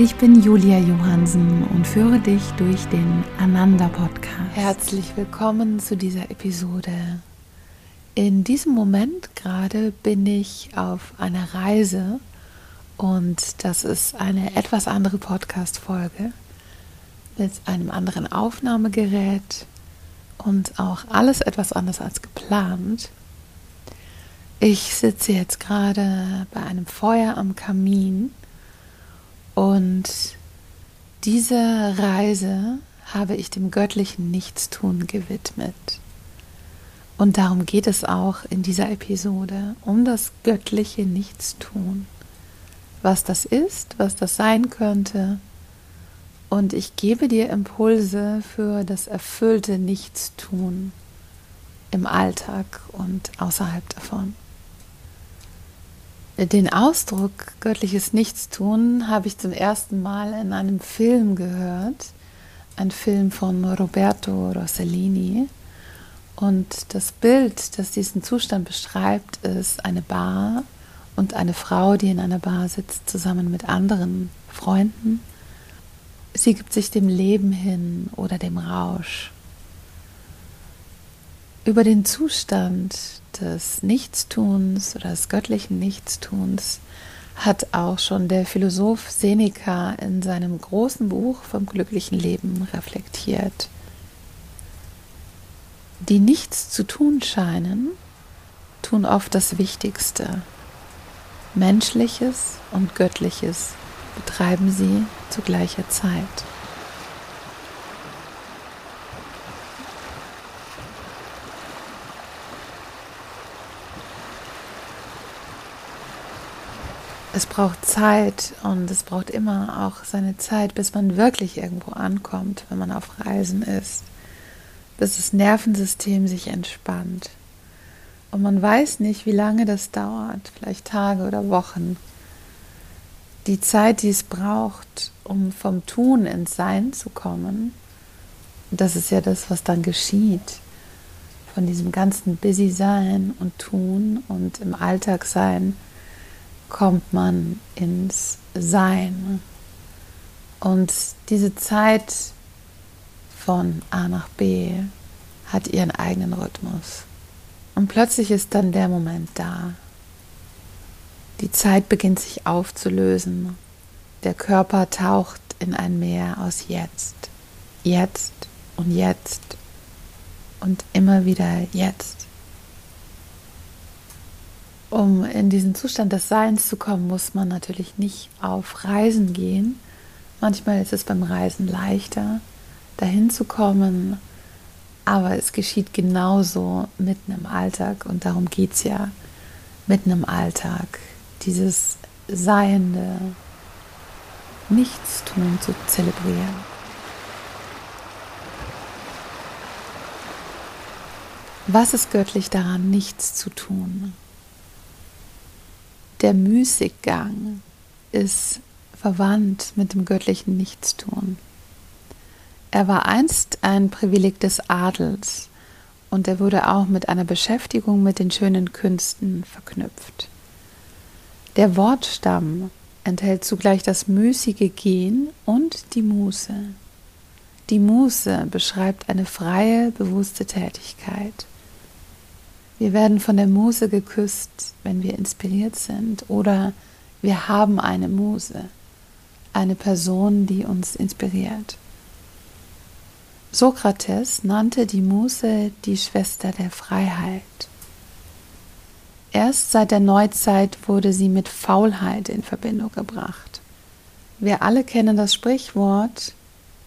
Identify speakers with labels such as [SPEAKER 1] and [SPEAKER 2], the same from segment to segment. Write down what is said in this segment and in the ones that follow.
[SPEAKER 1] Ich bin Julia Johansen und führe dich durch den Ananda Podcast. Herzlich willkommen zu dieser Episode. In diesem Moment gerade bin ich auf einer Reise und das ist eine etwas andere Podcast-Folge mit einem anderen Aufnahmegerät und auch alles etwas anders als geplant. Ich sitze jetzt gerade bei einem Feuer am Kamin und diese Reise habe ich dem göttlichen Nichtstun gewidmet. Und darum geht es auch in dieser Episode, um das göttliche Nichtstun. Was das ist, was das sein könnte. Und ich gebe dir Impulse für das erfüllte Nichtstun im Alltag und außerhalb davon. Den Ausdruck göttliches Nichtstun habe ich zum ersten Mal in einem Film gehört, ein Film von Roberto Rossellini. Und das Bild, das diesen Zustand beschreibt, ist eine Bar und eine Frau, die in einer Bar sitzt, zusammen mit anderen Freunden. Sie gibt sich dem Leben hin oder dem Rausch. Über den Zustand des Nichtstuns oder des göttlichen Nichtstuns hat auch schon der Philosoph Seneca in seinem großen Buch vom glücklichen Leben reflektiert. Die nichts zu tun scheinen, tun oft das Wichtigste. Menschliches und Göttliches betreiben sie zu gleicher Zeit. Es braucht Zeit und es braucht immer auch seine Zeit, bis man wirklich irgendwo ankommt, wenn man auf Reisen ist, bis das Nervensystem sich entspannt. Und man weiß nicht, wie lange das dauert, vielleicht Tage oder Wochen. Die Zeit, die es braucht, um vom Tun ins Sein zu kommen, das ist ja das, was dann geschieht. Von diesem ganzen Busy Sein und Tun und im Alltag sein kommt man ins Sein. Und diese Zeit von A nach B hat ihren eigenen Rhythmus. Und plötzlich ist dann der Moment da. Die Zeit beginnt sich aufzulösen. Der Körper taucht in ein Meer aus Jetzt. Jetzt und jetzt und immer wieder jetzt. Um in diesen Zustand des Seins zu kommen, muss man natürlich nicht auf Reisen gehen. Manchmal ist es beim Reisen leichter, dahin zu kommen, aber es geschieht genauso mitten im Alltag und darum geht es ja mitten im Alltag, dieses Seiende, Nichtstun zu zelebrieren. Was ist göttlich daran, nichts zu tun? Der Müßiggang ist verwandt mit dem göttlichen Nichtstun. Er war einst ein Privileg des Adels und er wurde auch mit einer Beschäftigung mit den schönen Künsten verknüpft. Der Wortstamm enthält zugleich das müßige Gehen und die Muße. Die Muße beschreibt eine freie, bewusste Tätigkeit. Wir werden von der Muse geküsst, wenn wir inspiriert sind oder wir haben eine Muse, eine Person, die uns inspiriert. Sokrates nannte die Muse die Schwester der Freiheit. Erst seit der Neuzeit wurde sie mit Faulheit in Verbindung gebracht. Wir alle kennen das Sprichwort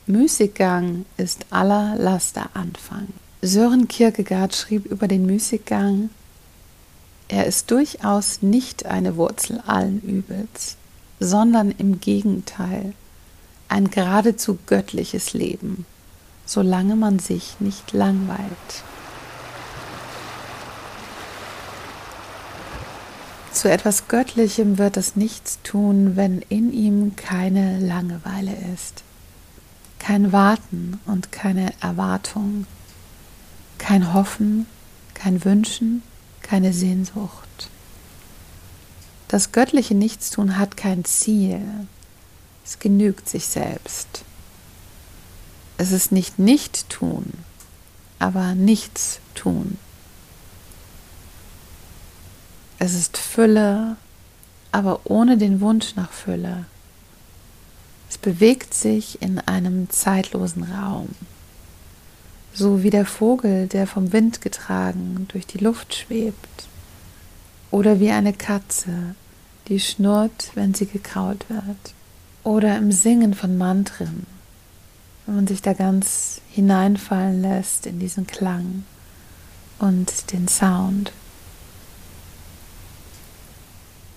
[SPEAKER 1] Müßiggang ist aller Laster Anfang. Sören Kierkegaard schrieb über den Müßiggang, er ist durchaus nicht eine Wurzel allen Übels, sondern im Gegenteil ein geradezu göttliches Leben, solange man sich nicht langweilt. Zu etwas Göttlichem wird das Nichts tun, wenn in ihm keine Langeweile ist, kein Warten und keine Erwartung, kein Hoffen, kein Wünschen, keine Sehnsucht. Das göttliche Nichtstun hat kein Ziel, es genügt sich selbst. Es ist nicht Nicht-Tun, aber nichts tun. Es ist Fülle, aber ohne den Wunsch nach Fülle. Es bewegt sich in einem zeitlosen Raum, so wie der Vogel, der vom Wind getragen durch die Luft schwebt, oder wie eine Katze, die schnurrt, wenn sie gekraut wird, oder im Singen von Mantren, wenn man sich da ganz hineinfallen lässt in diesen Klang und den Sound.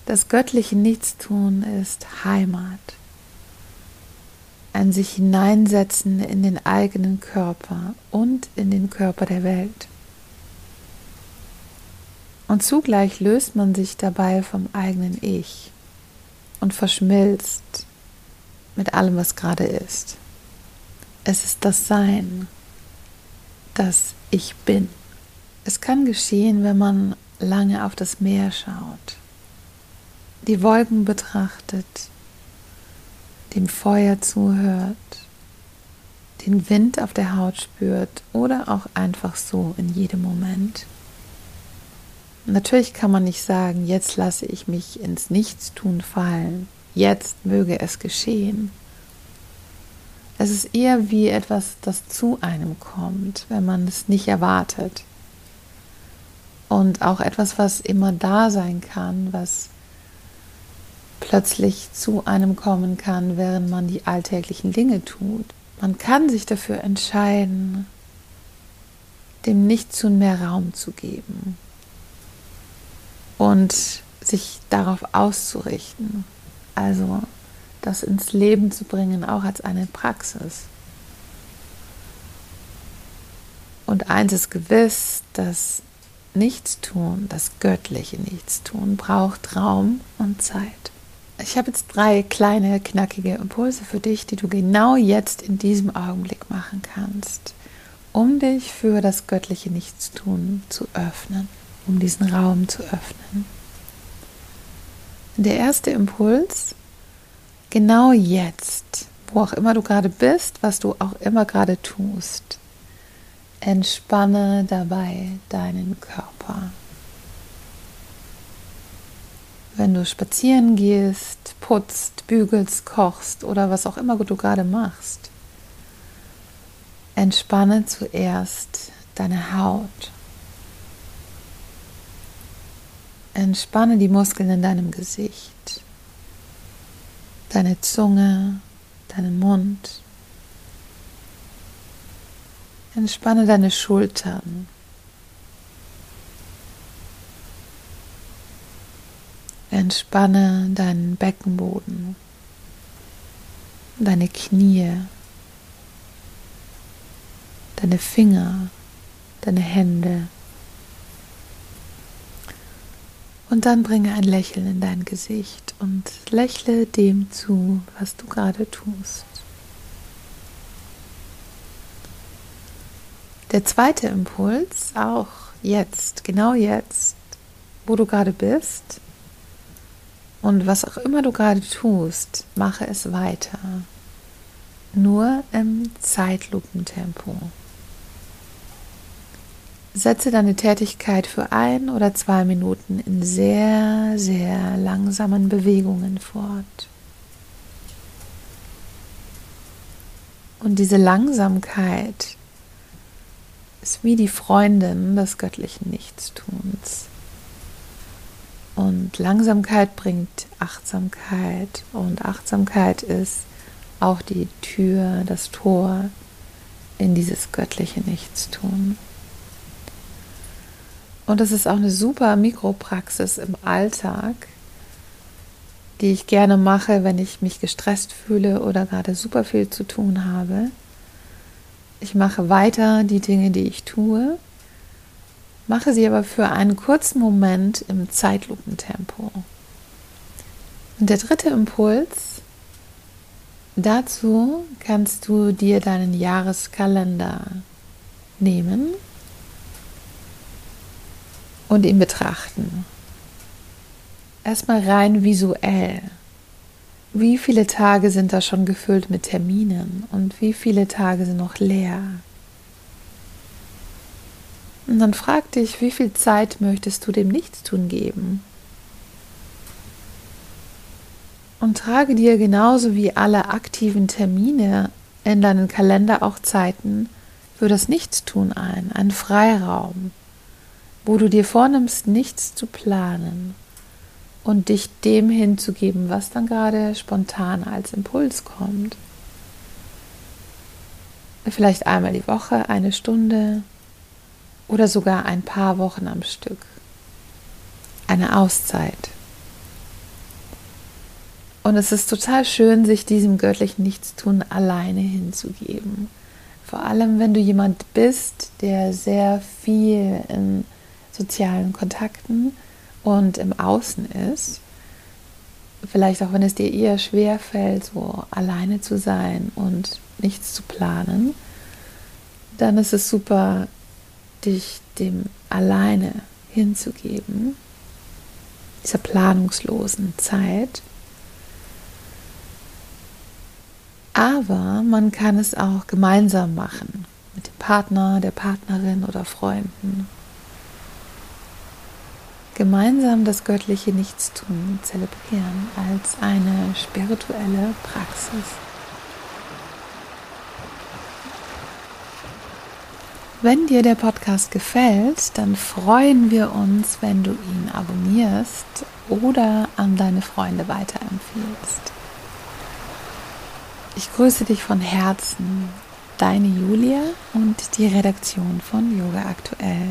[SPEAKER 1] Das göttliche Nichtstun ist Heimat. Ein sich hineinsetzen in den eigenen Körper und in den Körper der Welt. Und zugleich löst man sich dabei vom eigenen Ich und verschmilzt mit allem, was gerade ist. Es ist das Sein, das Ich bin. Es kann geschehen, wenn man lange auf das Meer schaut die Wolken betrachtet, dem Feuer zuhört, den Wind auf der Haut spürt oder auch einfach so in jedem Moment. Natürlich kann man nicht sagen, jetzt lasse ich mich ins Nichtstun fallen, jetzt möge es geschehen. Es ist eher wie etwas, das zu einem kommt, wenn man es nicht erwartet. Und auch etwas, was immer da sein kann, was plötzlich zu einem kommen kann, während man die alltäglichen Dinge tut. Man kann sich dafür entscheiden, dem Nichtstun mehr Raum zu geben und sich darauf auszurichten. Also das ins Leben zu bringen, auch als eine Praxis. Und eins ist gewiss, das Nichtstun, das göttliche Nichtstun, braucht Raum und Zeit. Ich habe jetzt drei kleine, knackige Impulse für dich, die du genau jetzt in diesem Augenblick machen kannst, um dich für das göttliche Nichtstun zu öffnen, um diesen Raum zu öffnen. Der erste Impuls, genau jetzt, wo auch immer du gerade bist, was du auch immer gerade tust, entspanne dabei deinen Körper wenn du spazieren gehst, putzt, bügelst, kochst oder was auch immer du gerade machst. Entspanne zuerst deine Haut. Entspanne die Muskeln in deinem Gesicht, deine Zunge, deinen Mund. Entspanne deine Schultern, Entspanne deinen Beckenboden, deine Knie, deine Finger, deine Hände. Und dann bringe ein Lächeln in dein Gesicht und lächle dem zu, was du gerade tust. Der zweite Impuls, auch jetzt, genau jetzt, wo du gerade bist, und was auch immer du gerade tust, mache es weiter. Nur im Zeitlupentempo. Setze deine Tätigkeit für ein oder zwei Minuten in sehr, sehr langsamen Bewegungen fort. Und diese Langsamkeit ist wie die Freundin des göttlichen Nichtstuns. Und Langsamkeit bringt Achtsamkeit und Achtsamkeit ist auch die Tür, das Tor in dieses göttliche Nichtstun. Und es ist auch eine super Mikropraxis im Alltag, die ich gerne mache, wenn ich mich gestresst fühle oder gerade super viel zu tun habe. Ich mache weiter die Dinge, die ich tue, mache sie aber für einen kurzen Moment im Zeitlupentempo. Und der dritte Impuls, dazu kannst du dir deinen Jahreskalender nehmen und ihn betrachten. Erstmal rein visuell. Wie viele Tage sind da schon gefüllt mit Terminen und wie viele Tage sind noch leer? Und dann frag dich, wie viel Zeit möchtest du dem Nichtstun geben? Und trage dir genauso wie alle aktiven Termine in deinen Kalender auch Zeiten für das Nichtstun ein, einen Freiraum, wo du dir vornimmst, nichts zu planen und dich dem hinzugeben, was dann gerade spontan als Impuls kommt. Vielleicht einmal die Woche, eine Stunde oder sogar ein paar Wochen am Stück. Eine Auszeit. Und es ist total schön, sich diesem göttlichen Nichtstun alleine hinzugeben. Vor allem, wenn du jemand bist, der sehr viel in sozialen Kontakten und im Außen ist. Vielleicht auch, wenn es dir eher schwer fällt, so alleine zu sein und nichts zu planen, dann ist es super, dich dem alleine hinzugeben, dieser planungslosen Zeit Aber man kann es auch gemeinsam machen, mit dem Partner, der Partnerin oder Freunden. Gemeinsam das göttliche Nichtstun zelebrieren als eine spirituelle Praxis. Wenn dir der Podcast gefällt, dann freuen wir uns, wenn du ihn abonnierst oder an deine Freunde weiterempfiehlst. Ich grüße dich von Herzen, deine Julia und die Redaktion von Yoga Aktuell.